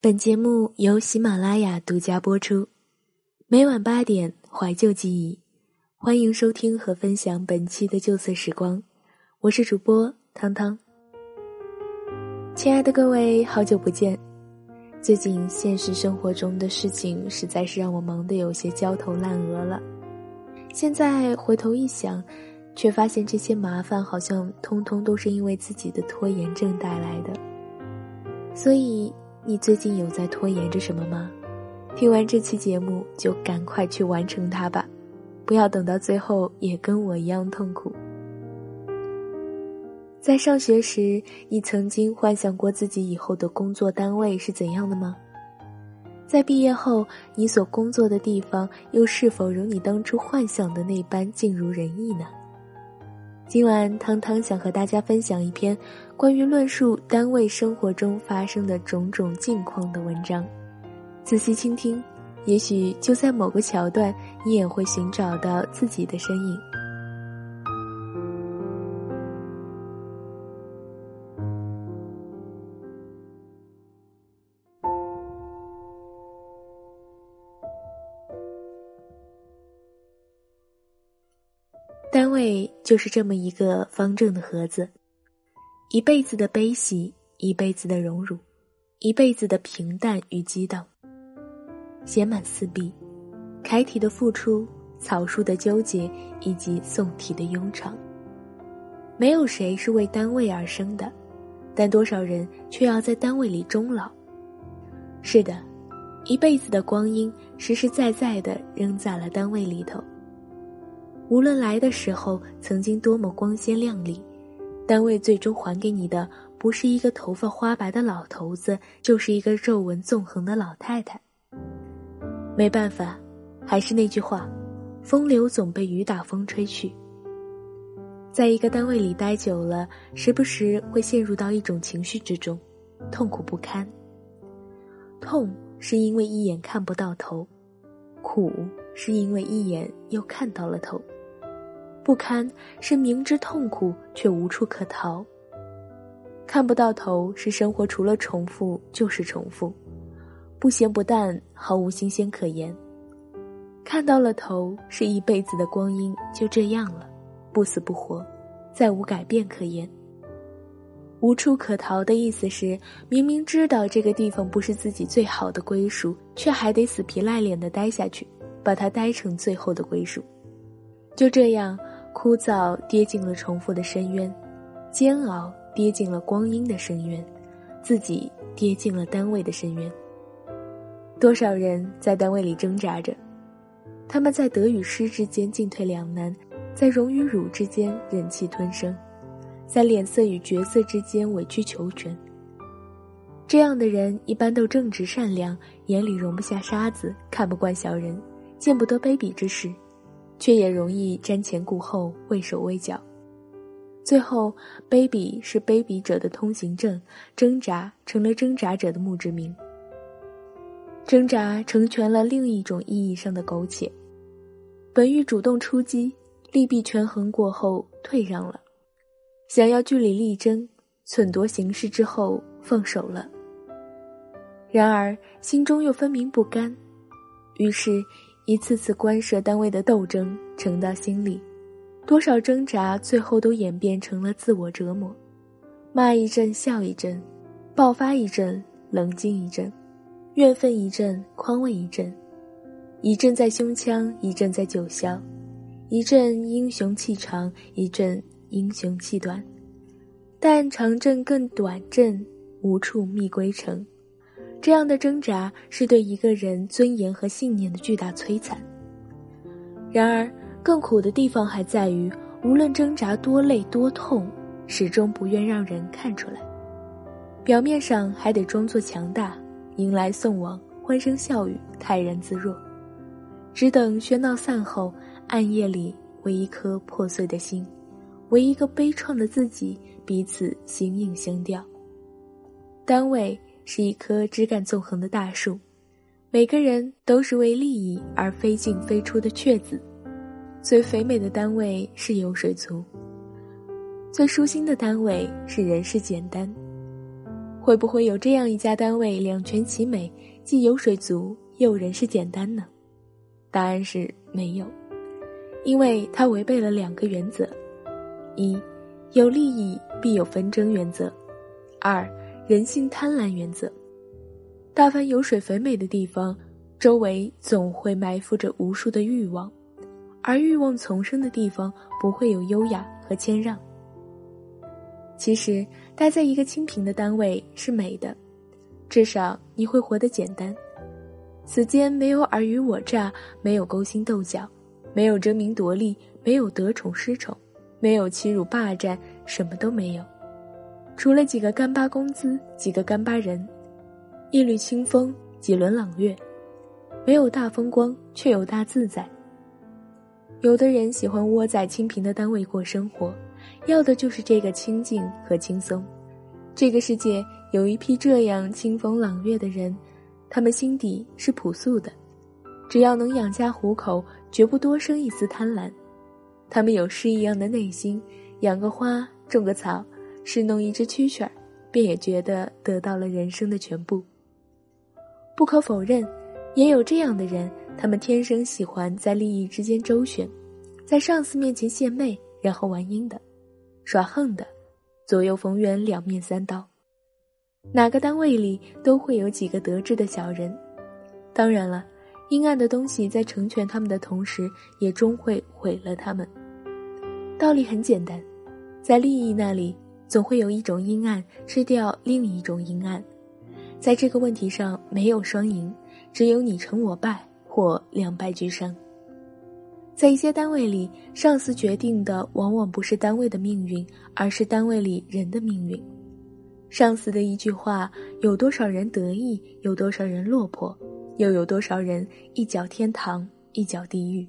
本节目由喜马拉雅独家播出，每晚八点怀旧记忆，欢迎收听和分享本期的旧色时光，我是主播汤汤。亲爱的各位，好久不见。最近现实生活中的事情实在是让我忙得有些焦头烂额了，现在回头一想，却发现这些麻烦好像通通都是因为自己的拖延症带来的，所以。你最近有在拖延着什么吗？听完这期节目就赶快去完成它吧，不要等到最后也跟我一样痛苦。在上学时，你曾经幻想过自己以后的工作单位是怎样的吗？在毕业后，你所工作的地方又是否如你当初幻想的那般尽如人意呢？今晚，汤汤想和大家分享一篇关于论述单位生活中发生的种种境况的文章。仔细倾听，也许就在某个桥段，你也会寻找到自己的身影。单位就是这么一个方正的盒子，一辈子的悲喜，一辈子的荣辱，一辈子的平淡与激荡，写满四壁，楷体的付出，草书的纠结，以及宋体的庸长。没有谁是为单位而生的，但多少人却要在单位里终老。是的，一辈子的光阴，实实在在的扔在了单位里头。无论来的时候曾经多么光鲜亮丽，单位最终还给你的不是一个头发花白的老头子，就是一个皱纹纵横的老太太。没办法，还是那句话，风流总被雨打风吹去。在一个单位里待久了，时不时会陷入到一种情绪之中，痛苦不堪。痛是因为一眼看不到头，苦是因为一眼又看到了头。不堪是明知痛苦却无处可逃。看不到头是生活除了重复就是重复，不咸不淡，毫无新鲜可言。看到了头是一辈子的光阴就这样了，不死不活，再无改变可言。无处可逃的意思是，明明知道这个地方不是自己最好的归属，却还得死皮赖脸的待下去，把它待成最后的归属。就这样。枯燥跌进了重复的深渊，煎熬跌进了光阴的深渊，自己跌进了单位的深渊。多少人在单位里挣扎着，他们在得与失之间进退两难，在荣与辱之间忍气吞声，在脸色与角色之间委曲求全。这样的人一般都正直善良，眼里容不下沙子，看不惯小人，见不得卑鄙之事。却也容易瞻前顾后、畏手畏脚，最后卑鄙是卑鄙者的通行证，挣扎成了挣扎者的墓志铭。挣扎成全了另一种意义上的苟且，本欲主动出击，利弊权衡过后退让了，想要据理力争，忖度形势之后放手了。然而心中又分明不甘，于是。一次次官设单位的斗争沉到心里，多少挣扎最后都演变成了自我折磨，骂一阵笑一阵，爆发一阵冷静一阵，怨愤一阵宽慰一阵，一阵在胸腔，一阵在九霄，一阵英雄气长，一阵英雄气短，但长阵更短阵，无处觅归程。这样的挣扎是对一个人尊严和信念的巨大摧残。然而，更苦的地方还在于，无论挣扎多累多痛，始终不愿让人看出来。表面上还得装作强大，迎来送往，欢声笑语，泰然自若。只等喧闹散后，暗夜里为一颗破碎的心，为一个悲怆的自己，彼此形影相吊。单位。是一棵枝干纵横的大树，每个人都是为利益而飞进飞出的雀子。最肥美的单位是油水足，最舒心的单位是人事简单。会不会有这样一家单位两全其美，既油水足又人事简单呢？答案是没有，因为它违背了两个原则：一，有利益必有纷争原则；二，人性贪婪原则。大凡油水肥美的地方，周围总会埋伏着无数的欲望，而欲望丛生的地方，不会有优雅和谦让。其实，待在一个清贫的单位是美的，至少你会活得简单。此间没有尔虞我诈，没有勾心斗角，没有争名夺利，没有得宠失宠，没有欺辱霸占，什么都没有，除了几个干巴工资，几个干巴人，一缕清风，几轮朗月，没有大风光，却有大自在。有的人喜欢窝在清贫的单位过生活。要的就是这个清静和轻松。这个世界有一批这样清风朗月的人，他们心底是朴素的，只要能养家糊口，绝不多生一丝贪婪。他们有诗一样的内心，养个花，种个草，侍弄一只蛐蛐儿，便也觉得得到了人生的全部。不可否认，也有这样的人，他们天生喜欢在利益之间周旋，在上司面前献媚，然后玩阴的。耍横的，左右逢源，两面三刀。哪个单位里都会有几个得志的小人。当然了，阴暗的东西在成全他们的同时，也终会毁了他们。道理很简单，在利益那里，总会有一种阴暗吃掉另一种阴暗。在这个问题上，没有双赢，只有你成我败或两败俱伤。在一些单位里，上司决定的往往不是单位的命运，而是单位里人的命运。上司的一句话，有多少人得意，有多少人落魄，又有多少人一脚天堂，一脚地狱。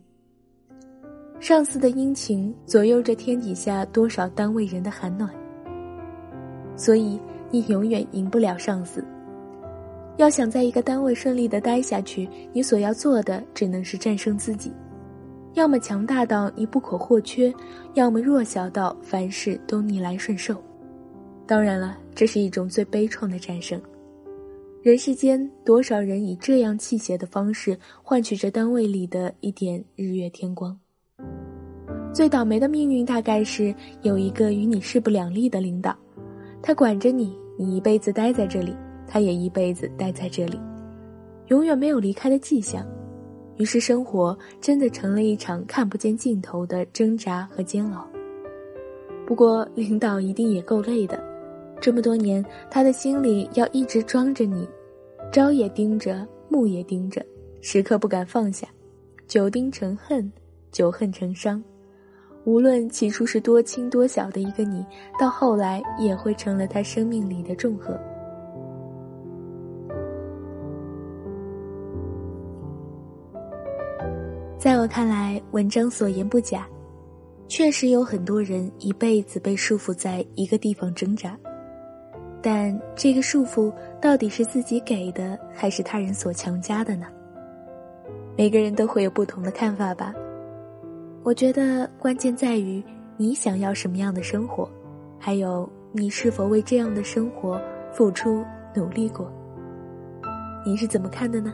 上司的殷勤，左右着天底下多少单位人的寒暖。所以，你永远赢不了上司。要想在一个单位顺利的待下去，你所要做的，只能是战胜自己。要么强大到你不可或缺，要么弱小到凡事都逆来顺受。当然了，这是一种最悲怆的战胜。人世间多少人以这样气血的方式换取着单位里的一点日月天光？最倒霉的命运大概是有一个与你势不两立的领导，他管着你，你一辈子待在这里，他也一辈子待在这里，永远没有离开的迹象。于是，生活真的成了一场看不见尽头的挣扎和煎熬。不过，领导一定也够累的，这么多年，他的心里要一直装着你，朝也盯着，暮也盯着，时刻不敢放下，久盯成恨，久恨成伤。无论起初是多轻多小的一个你，到后来也会成了他生命里的重荷。在我看来，文章所言不假，确实有很多人一辈子被束缚在一个地方挣扎，但这个束缚到底是自己给的，还是他人所强加的呢？每个人都会有不同的看法吧。我觉得关键在于你想要什么样的生活，还有你是否为这样的生活付出努力过。你是怎么看的呢？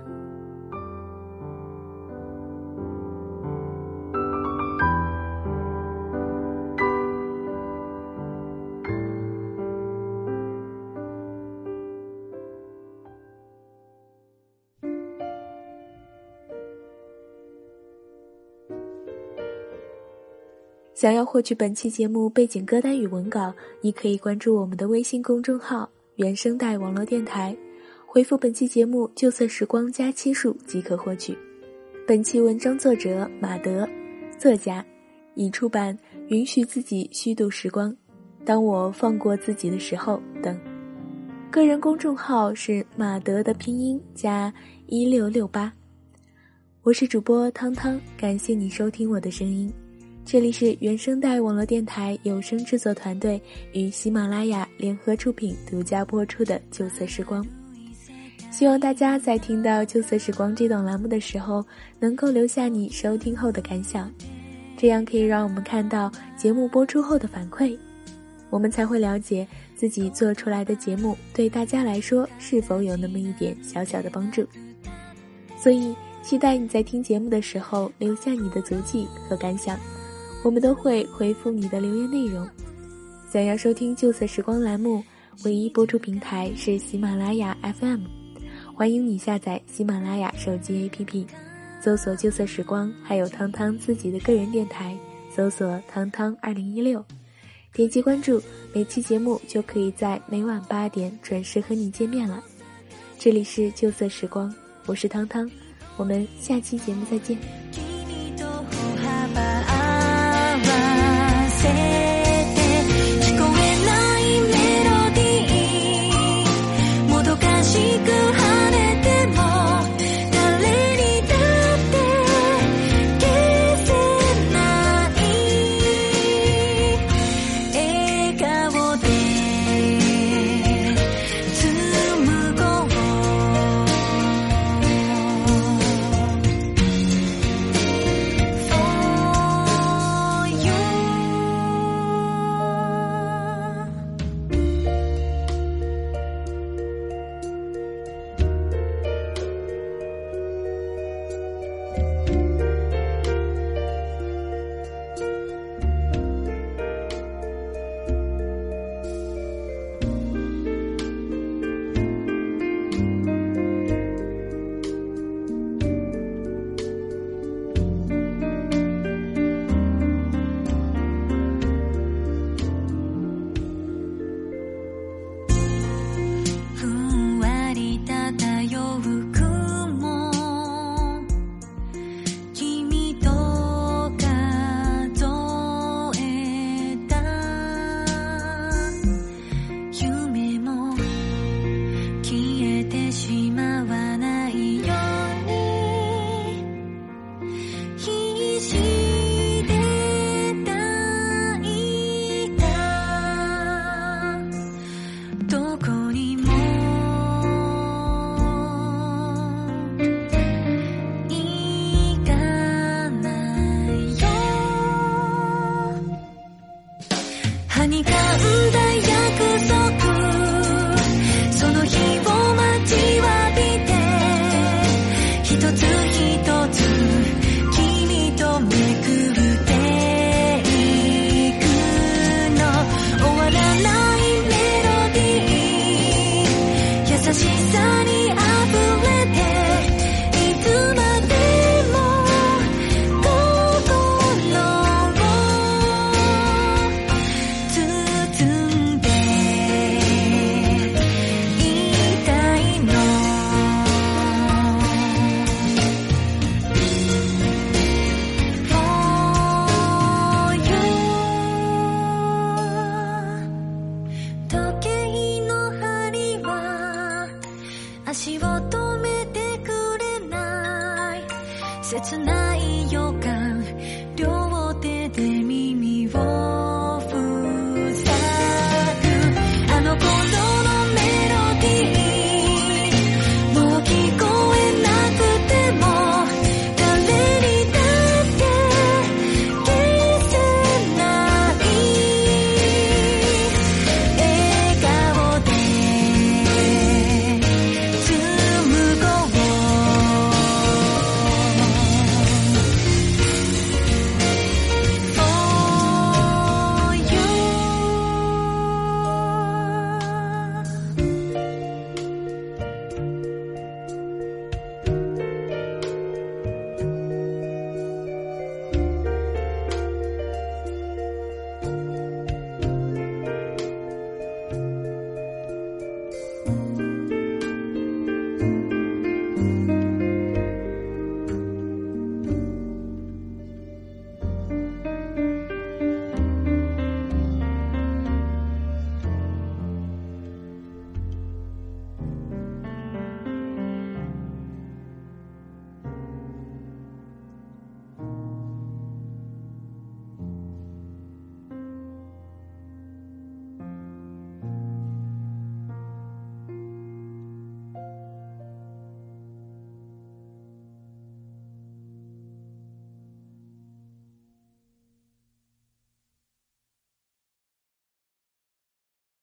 想要获取本期节目背景歌单与文稿，你可以关注我们的微信公众号“原声带网络电台”，回复本期节目“旧色时光”加期数即可获取。本期文章作者马德，作家，已出版《允许自己虚度时光》，当我放过自己的时候等。个人公众号是马德的拼音加一六六八。我是主播汤汤，感谢你收听我的声音。这里是原声带网络电台有声制作团队与喜马拉雅联合出品、独家播出的《旧色时光》。希望大家在听到《旧色时光》这档栏目的时候，能够留下你收听后的感想，这样可以让我们看到节目播出后的反馈。我们才会了解自己做出来的节目对大家来说是否有那么一点小小的帮助。所以，期待你在听节目的时候留下你的足迹和感想，我们都会回复你的留言内容。想要收听《旧色时光》栏目，唯一播出平台是喜马拉雅 FM，欢迎你下载喜马拉雅手机 APP，搜索“旧色时光”，还有汤汤自己的个人电台，搜索“汤汤二零一六”，点击关注，每期节目就可以在每晚八点准时和你见面了。这里是《旧色时光》。我是汤汤，我们下期节目再见。